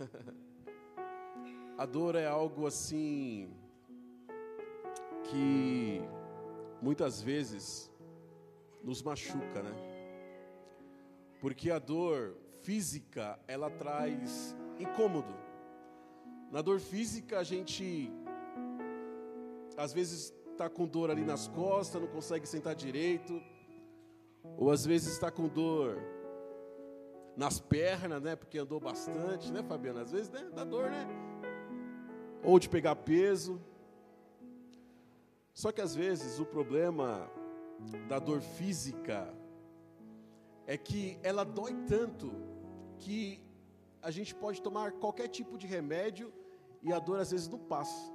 A dor é algo assim que muitas vezes nos machuca, né? Porque a dor física, ela traz incômodo. Na dor física, a gente às vezes está com dor ali nas costas, não consegue sentar direito, ou às vezes está com dor nas pernas, né? Porque andou bastante, né, Fabiana? Às vezes né, dá dor, né? Ou de pegar peso. Só que às vezes o problema da dor física é que ela dói tanto que a gente pode tomar qualquer tipo de remédio e a dor às vezes não passa.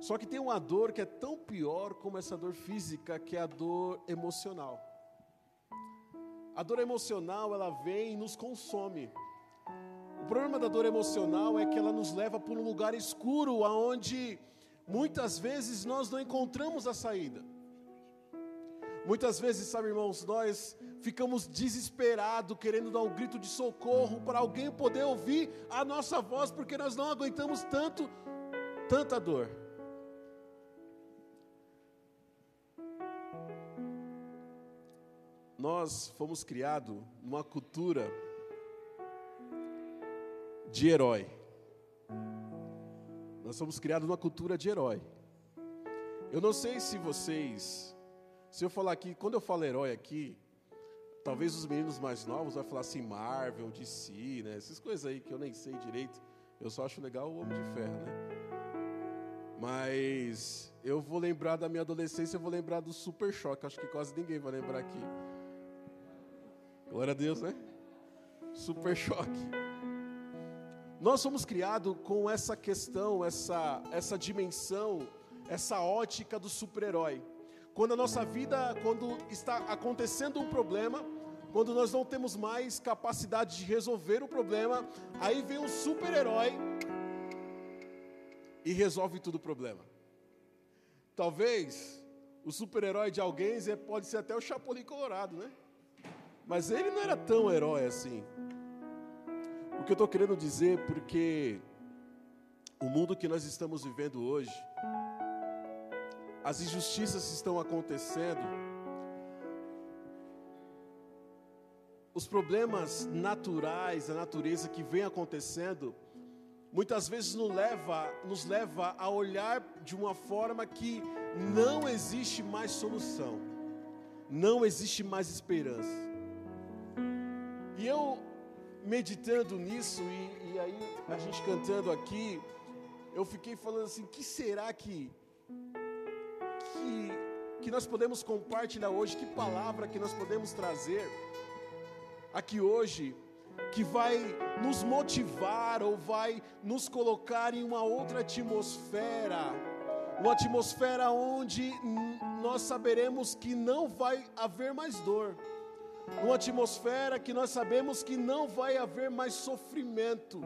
Só que tem uma dor que é tão pior como essa dor física, que é a dor emocional. A dor emocional, ela vem e nos consome. O problema da dor emocional é que ela nos leva para um lugar escuro, aonde muitas vezes nós não encontramos a saída. Muitas vezes, sabe, irmãos, nós ficamos desesperados, querendo dar um grito de socorro para alguém poder ouvir a nossa voz, porque nós não aguentamos tanto, tanta dor. Nós fomos criados numa cultura de herói. Nós fomos criados numa cultura de herói. Eu não sei se vocês, se eu falar aqui, quando eu falo herói aqui, talvez os meninos mais novos vão falar assim Marvel, DC, né? Essas coisas aí que eu nem sei direito. Eu só acho legal o Homem de Ferro, né? Mas eu vou lembrar da minha adolescência, eu vou lembrar do Super Choque. Acho que quase ninguém vai lembrar aqui. Glória a Deus, né? Super choque. Nós somos criados com essa questão, essa, essa dimensão, essa ótica do super-herói. Quando a nossa vida, quando está acontecendo um problema, quando nós não temos mais capacidade de resolver o problema, aí vem um super-herói e resolve todo o problema. Talvez o super-herói de alguém pode ser até o Chapolin Colorado, né? Mas ele não era tão herói assim. O que eu estou querendo dizer, porque o mundo que nós estamos vivendo hoje, as injustiças estão acontecendo, os problemas naturais, a natureza que vem acontecendo, muitas vezes nos leva, nos leva a olhar de uma forma que não existe mais solução, não existe mais esperança. E eu meditando nisso, e, e, aí a gente cantando aqui, eu fiquei falando assim: que será que, que, que nós podemos compartilhar hoje? Que palavra que nós podemos trazer aqui hoje? Que vai nos motivar ou vai nos colocar em uma outra atmosfera, uma atmosfera onde nós saberemos que não vai haver mais dor numa atmosfera que nós sabemos que não vai haver mais sofrimento,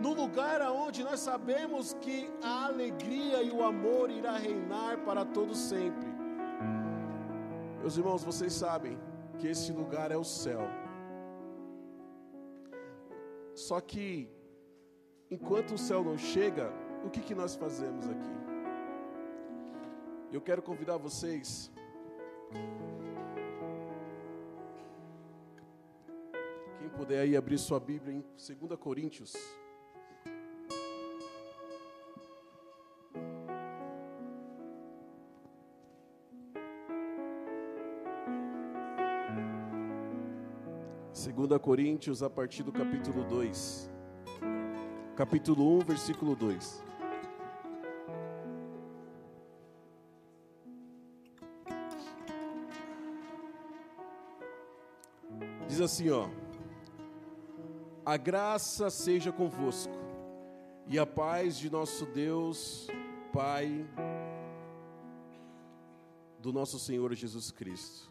num lugar onde nós sabemos que a alegria e o amor irá reinar para todo sempre. Meus irmãos, vocês sabem que esse lugar é o céu. Só que enquanto o céu não chega, o que, que nós fazemos aqui? Eu quero convidar vocês puder aí abrir sua Bíblia em 2 Coríntios. Segunda Coríntios a partir do capítulo 2. Capítulo 1, versículo 2. Diz assim, ó: a graça seja convosco e a paz de nosso Deus, Pai, do nosso Senhor Jesus Cristo.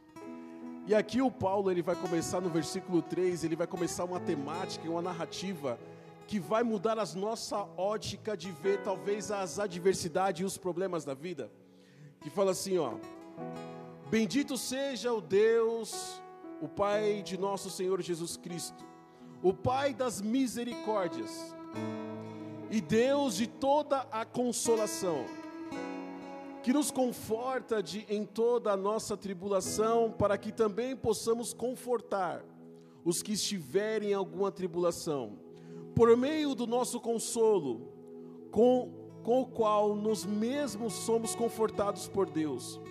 E aqui o Paulo, ele vai começar no versículo 3, ele vai começar uma temática, uma narrativa que vai mudar a nossa ótica de ver talvez as adversidades e os problemas da vida. Que fala assim, ó: Bendito seja o Deus, o Pai de nosso Senhor Jesus Cristo o Pai das misericórdias, E Deus de toda a consolação, que nos conforta de, em toda a nossa tribulação, para que também possamos confortar os que estiverem em alguma tribulação, por meio do nosso consolo, com, com o qual nós mesmos somos confortados por Deus.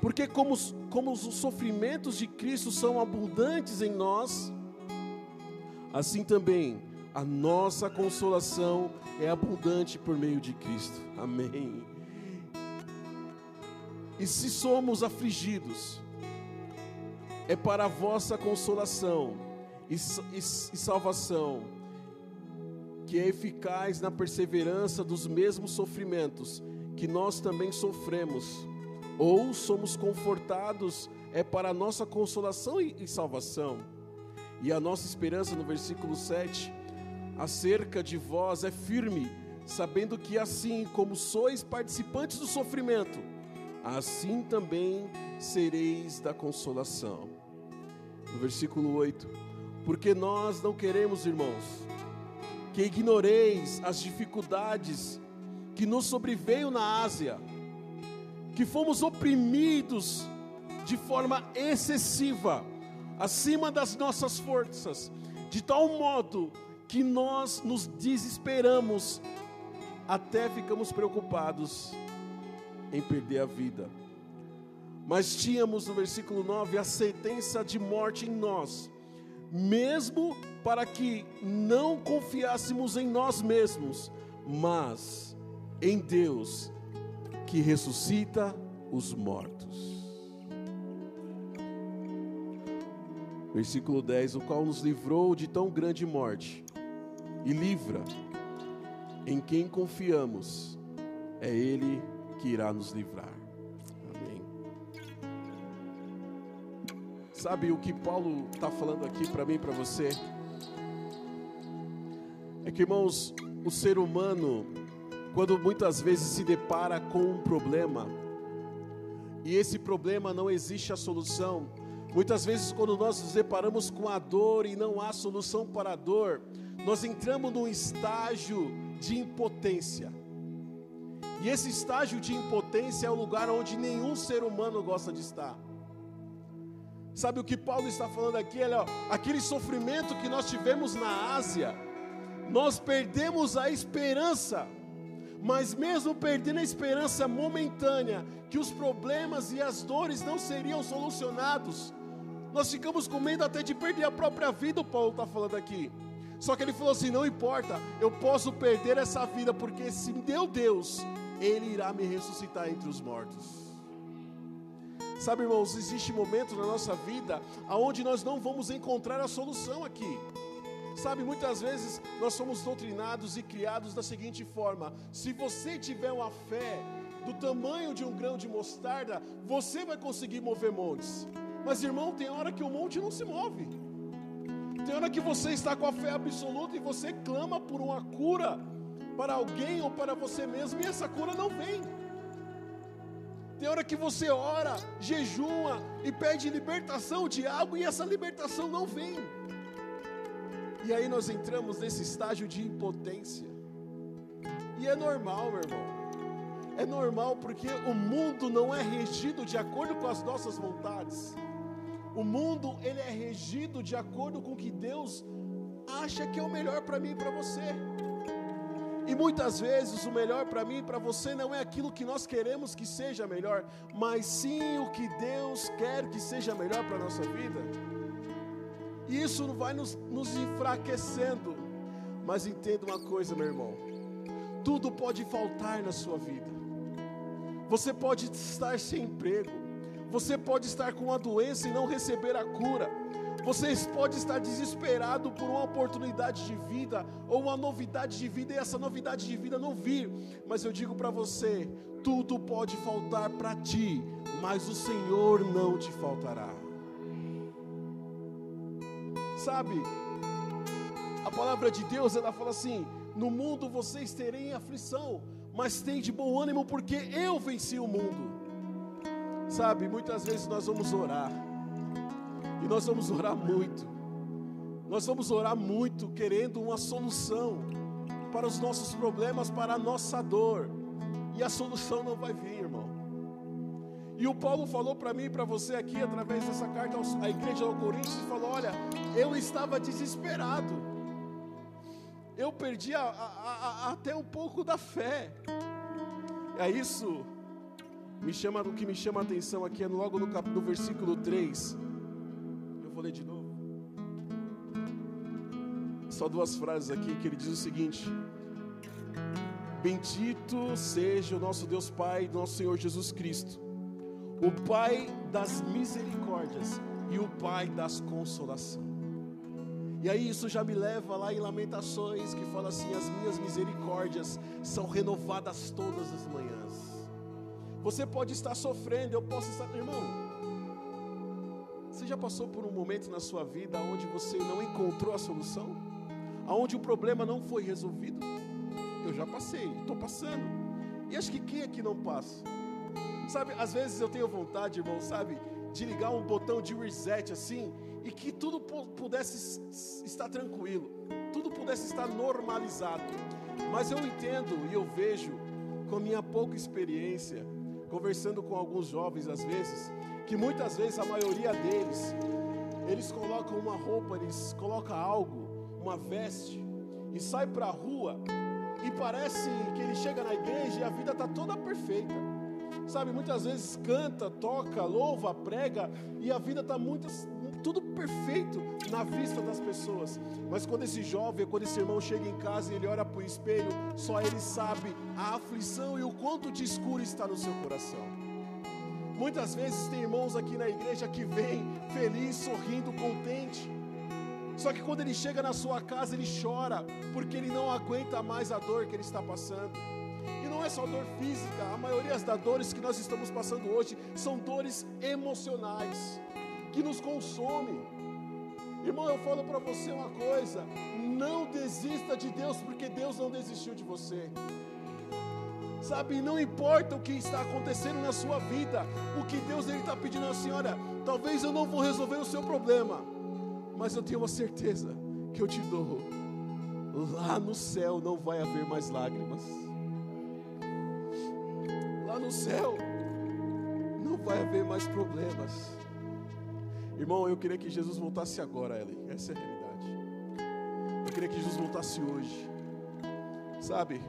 Porque, como, como os sofrimentos de Cristo são abundantes em nós, assim também a nossa consolação é abundante por meio de Cristo. Amém. E se somos afligidos, é para a vossa consolação e, e, e salvação, que é eficaz na perseverança dos mesmos sofrimentos que nós também sofremos, ou somos confortados, é para a nossa consolação e, e salvação. E a nossa esperança, no versículo 7, acerca de vós é firme, sabendo que assim como sois participantes do sofrimento, assim também sereis da consolação. No versículo 8: Porque nós não queremos, irmãos, que ignoreis as dificuldades que nos sobreveio na Ásia, que fomos oprimidos de forma excessiva, acima das nossas forças, de tal modo que nós nos desesperamos, até ficamos preocupados em perder a vida. Mas tínhamos no versículo 9 a sentença de morte em nós, mesmo para que não confiássemos em nós mesmos, mas em Deus, que ressuscita os mortos. Versículo 10: O qual nos livrou de tão grande morte e livra. Em quem confiamos, é Ele que irá nos livrar. Amém. Sabe o que Paulo está falando aqui para mim e para você? É que, irmãos, o ser humano, quando muitas vezes se depara com um problema, e esse problema não existe a solução, muitas vezes, quando nós nos deparamos com a dor e não há solução para a dor, nós entramos num estágio de impotência. E esse estágio de impotência é o lugar onde nenhum ser humano gosta de estar. Sabe o que Paulo está falando aqui? Ó, aquele sofrimento que nós tivemos na Ásia, nós perdemos a esperança, mas mesmo perdendo a esperança momentânea, que os problemas e as dores não seriam solucionados, nós ficamos com medo até de perder a própria vida, o Paulo está falando aqui. Só que ele falou assim: não importa, eu posso perder essa vida, porque se deu Deus, Ele irá me ressuscitar entre os mortos. Sabe, irmãos, existe momentos na nossa vida aonde nós não vamos encontrar a solução aqui. Sabe, muitas vezes nós somos doutrinados e criados da seguinte forma: se você tiver uma fé do tamanho de um grão de mostarda, você vai conseguir mover montes. Mas, irmão, tem hora que o monte não se move. Tem hora que você está com a fé absoluta e você clama por uma cura para alguém ou para você mesmo e essa cura não vem. Tem hora que você ora, jejua e pede libertação de algo e essa libertação não vem. E aí nós entramos nesse estágio de impotência. E é normal, meu irmão. É normal porque o mundo não é regido de acordo com as nossas vontades. O mundo ele é regido de acordo com o que Deus acha que é o melhor para mim e para você. E muitas vezes o melhor para mim e para você não é aquilo que nós queremos que seja melhor, mas sim o que Deus quer que seja melhor para a nossa vida. E isso vai nos, nos enfraquecendo. Mas entenda uma coisa, meu irmão: tudo pode faltar na sua vida. Você pode estar sem emprego, você pode estar com uma doença e não receber a cura. Você pode estar desesperado por uma oportunidade de vida ou uma novidade de vida e essa novidade de vida não vir. Mas eu digo para você: tudo pode faltar para ti, mas o Senhor não te faltará. Sabe, a palavra de Deus ela fala assim: no mundo vocês terem aflição, mas tem de bom ânimo, porque eu venci o mundo. Sabe, muitas vezes nós vamos orar, e nós vamos orar muito, nós vamos orar muito querendo uma solução, para os nossos problemas, para a nossa dor, e a solução não vai vir, irmão. E o Paulo falou para mim e para você aqui, através dessa carta à igreja ao Coríntios, e falou: Olha, eu estava desesperado, eu perdi a, a, a, até um pouco da fé. É isso, me chama, o que me chama a atenção aqui é logo no, cap, no versículo 3. Eu vou ler de novo. Só duas frases aqui que ele diz o seguinte: Bendito seja o nosso Deus Pai, nosso Senhor Jesus Cristo o Pai das misericórdias e o Pai das consolações. E aí isso já me leva lá em Lamentações, que fala assim: as minhas misericórdias são renovadas todas as manhãs. Você pode estar sofrendo, eu posso estar, irmão. Você já passou por um momento na sua vida onde você não encontrou a solução? Aonde o problema não foi resolvido? Eu já passei, estou passando. E acho que quem aqui não passa? Sabe, às vezes eu tenho vontade, irmão, sabe, de ligar um botão de reset assim e que tudo pudesse estar tranquilo, tudo pudesse estar normalizado. Mas eu entendo e eu vejo, com minha pouca experiência, conversando com alguns jovens às vezes, que muitas vezes a maioria deles, eles colocam uma roupa, eles colocam algo, uma veste, e sai para a rua, e parece que ele chega na igreja e a vida está toda perfeita. Sabe, muitas vezes canta, toca, louva, prega e a vida está muito tudo perfeito na vista das pessoas. Mas quando esse jovem, quando esse irmão chega em casa e ele olha para o espelho, só ele sabe a aflição e o quanto de escuro está no seu coração. Muitas vezes tem irmãos aqui na igreja que vêm feliz, sorrindo, contente. Só que quando ele chega na sua casa, ele chora, porque ele não aguenta mais a dor que ele está passando não é só dor física, a maioria das dores que nós estamos passando hoje são dores emocionais, que nos consomem. Irmão, eu falo para você uma coisa: não desista de Deus, porque Deus não desistiu de você. Sabe, não importa o que está acontecendo na sua vida, o que Deus está pedindo à senhora, talvez eu não vou resolver o seu problema, mas eu tenho uma certeza que eu te dou. Lá no céu não vai haver mais lágrimas céu não vai haver mais problemas. Irmão, eu queria que Jesus voltasse agora, Ellen. Essa é a realidade. Eu queria que Jesus voltasse hoje. Sabe?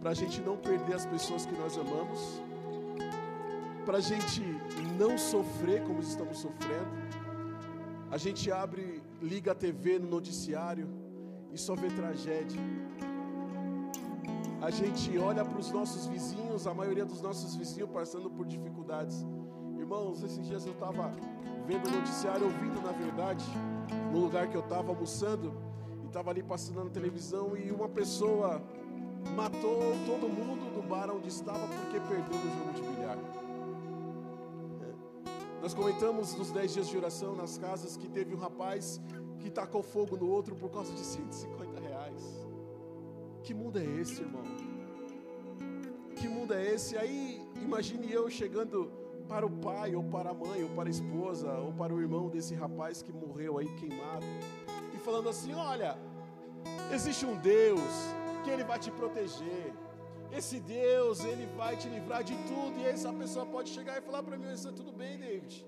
Para a gente não perder as pessoas que nós amamos. Para a gente não sofrer como estamos sofrendo. A gente abre, liga a TV no noticiário e só vê tragédia a gente olha para os nossos vizinhos, a maioria dos nossos vizinhos passando por dificuldades. Irmãos, esses dias eu estava vendo o noticiário, ouvindo na verdade, no lugar que eu estava almoçando, e estava ali passando na televisão, e uma pessoa matou todo mundo do bar onde estava porque perdeu no jogo de bilhar. É. Nós comentamos nos 10 dias de oração nas casas que teve um rapaz que tacou fogo no outro por causa de 150 reais. Que mundo é esse, irmão? Que mundo é esse? Aí, imagine eu chegando para o pai, ou para a mãe, ou para a esposa, ou para o irmão desse rapaz que morreu aí queimado, e falando assim: olha, existe um Deus que Ele vai te proteger. Esse Deus, Ele vai te livrar de tudo. E essa pessoa pode chegar e falar para mim: Isso tudo bem, David.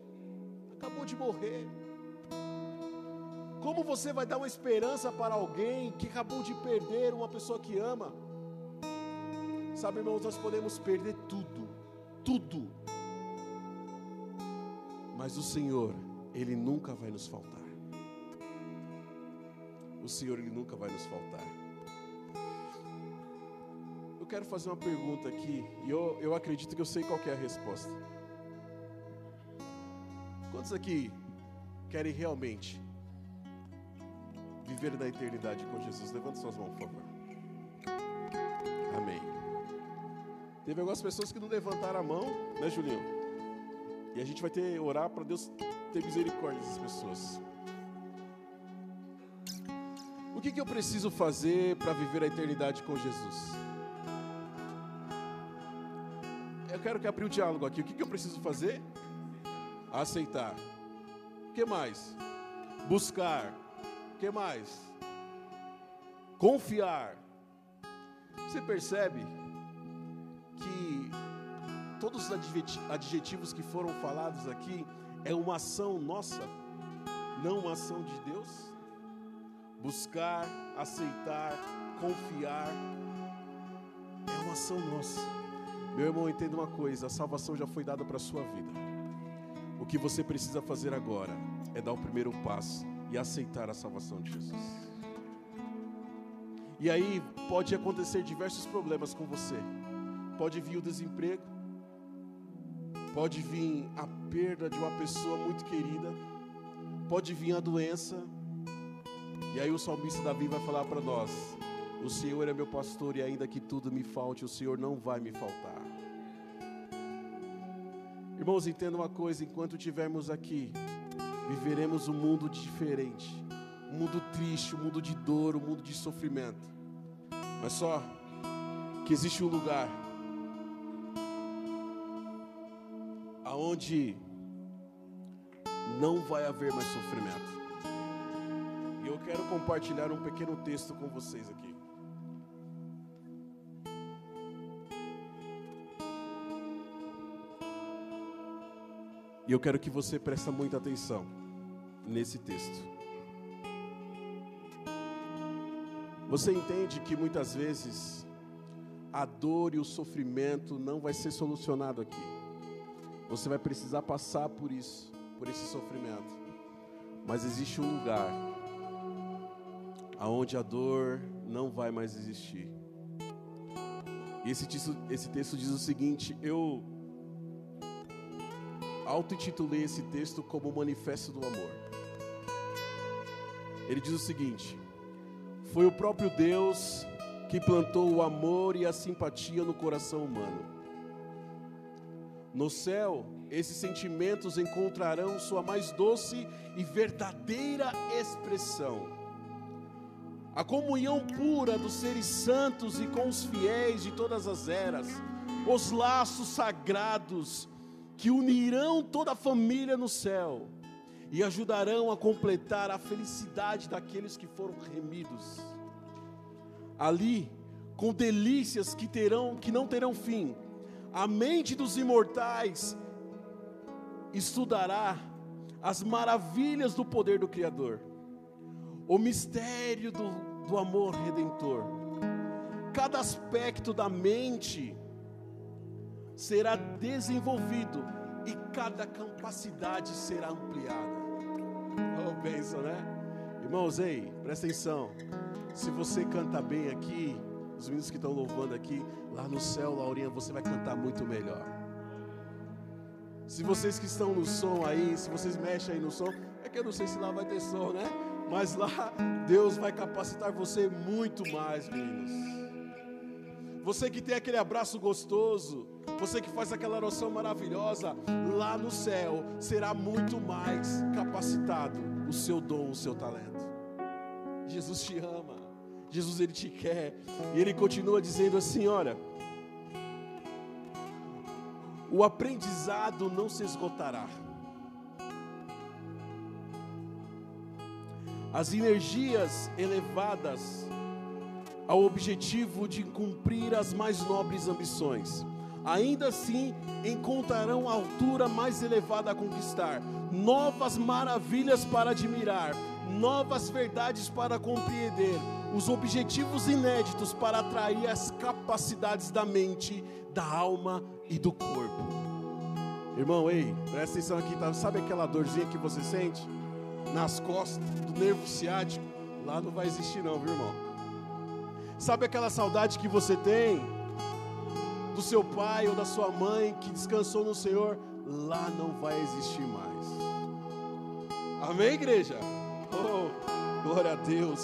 Acabou de morrer. Como você vai dar uma esperança para alguém que acabou de perder uma pessoa que ama? Sabe, irmãos, nós podemos perder tudo, tudo, mas o Senhor, Ele nunca vai nos faltar. O Senhor, Ele nunca vai nos faltar. Eu quero fazer uma pergunta aqui, e eu, eu acredito que eu sei qual é a resposta. Quantos aqui querem realmente viver na eternidade com Jesus? Levante suas mãos, por favor. Amém. Teve algumas pessoas que não levantaram a mão, né, Julinho? E a gente vai ter orar para Deus ter misericórdia dessas pessoas. O que, que eu preciso fazer para viver a eternidade com Jesus? Eu quero que abrir o diálogo aqui. O que, que eu preciso fazer? Aceitar. O que mais? Buscar que mais? Confiar. Você percebe que todos os adjetivos que foram falados aqui é uma ação nossa, não uma ação de Deus? Buscar, aceitar, confiar, é uma ação nossa. Meu irmão, entenda uma coisa: a salvação já foi dada para a sua vida. O que você precisa fazer agora é dar o primeiro passo e aceitar a salvação de Jesus. E aí pode acontecer diversos problemas com você. Pode vir o desemprego, pode vir a perda de uma pessoa muito querida, pode vir a doença. E aí o salmista Davi vai falar para nós: O Senhor é meu pastor e ainda que tudo me falte, o Senhor não vai me faltar. Irmãos, entenda uma coisa: enquanto estivermos aqui, viveremos um mundo diferente, um mundo triste, um mundo de dor, um mundo de sofrimento. Mas só que existe um lugar aonde não vai haver mais sofrimento. E eu quero compartilhar um pequeno texto com vocês aqui. E eu quero que você preste muita atenção nesse texto. Você entende que muitas vezes a dor e o sofrimento não vai ser solucionado aqui. Você vai precisar passar por isso, por esse sofrimento. Mas existe um lugar aonde a dor não vai mais existir. E esse texto, esse texto diz o seguinte: eu auto-intitulei esse texto como Manifesto do Amor. Ele diz o seguinte: Foi o próprio Deus que plantou o amor e a simpatia no coração humano. No céu, esses sentimentos encontrarão sua mais doce e verdadeira expressão. A comunhão pura dos seres santos e com os fiéis de todas as eras, os laços sagrados que unirão toda a família no céu e ajudarão a completar a felicidade daqueles que foram remidos. Ali, com delícias que terão que não terão fim, a mente dos imortais estudará as maravilhas do poder do Criador, o mistério do, do amor redentor. Cada aspecto da mente será desenvolvido e cada capacidade será ampliada. Bênção, né? Irmãos, ei, presta atenção. Se você canta bem aqui, os meninos que estão louvando aqui, lá no céu, Laurinha, você vai cantar muito melhor. Se vocês que estão no som aí, se vocês mexem aí no som, é que eu não sei se lá vai ter som, né? Mas lá Deus vai capacitar você muito mais, meninos. Você que tem aquele abraço gostoso, você que faz aquela oração maravilhosa, lá no céu será muito mais capacitado o seu dom, o seu talento. Jesus te ama, Jesus ele te quer, e ele continua dizendo assim: olha, o aprendizado não se esgotará. As energias elevadas ao objetivo de cumprir as mais nobres ambições. Ainda assim, encontrarão altura mais elevada a conquistar, novas maravilhas para admirar, novas verdades para compreender, os objetivos inéditos para atrair as capacidades da mente, da alma e do corpo. Irmão, ei, presta atenção aqui, tá? sabe aquela dorzinha que você sente nas costas do nervo ciático? Lá não vai existir não, viu, irmão? Sabe aquela saudade que você tem do seu pai ou da sua mãe que descansou no Senhor? Lá não vai existir mais. Amém, igreja? Oh, glória a Deus.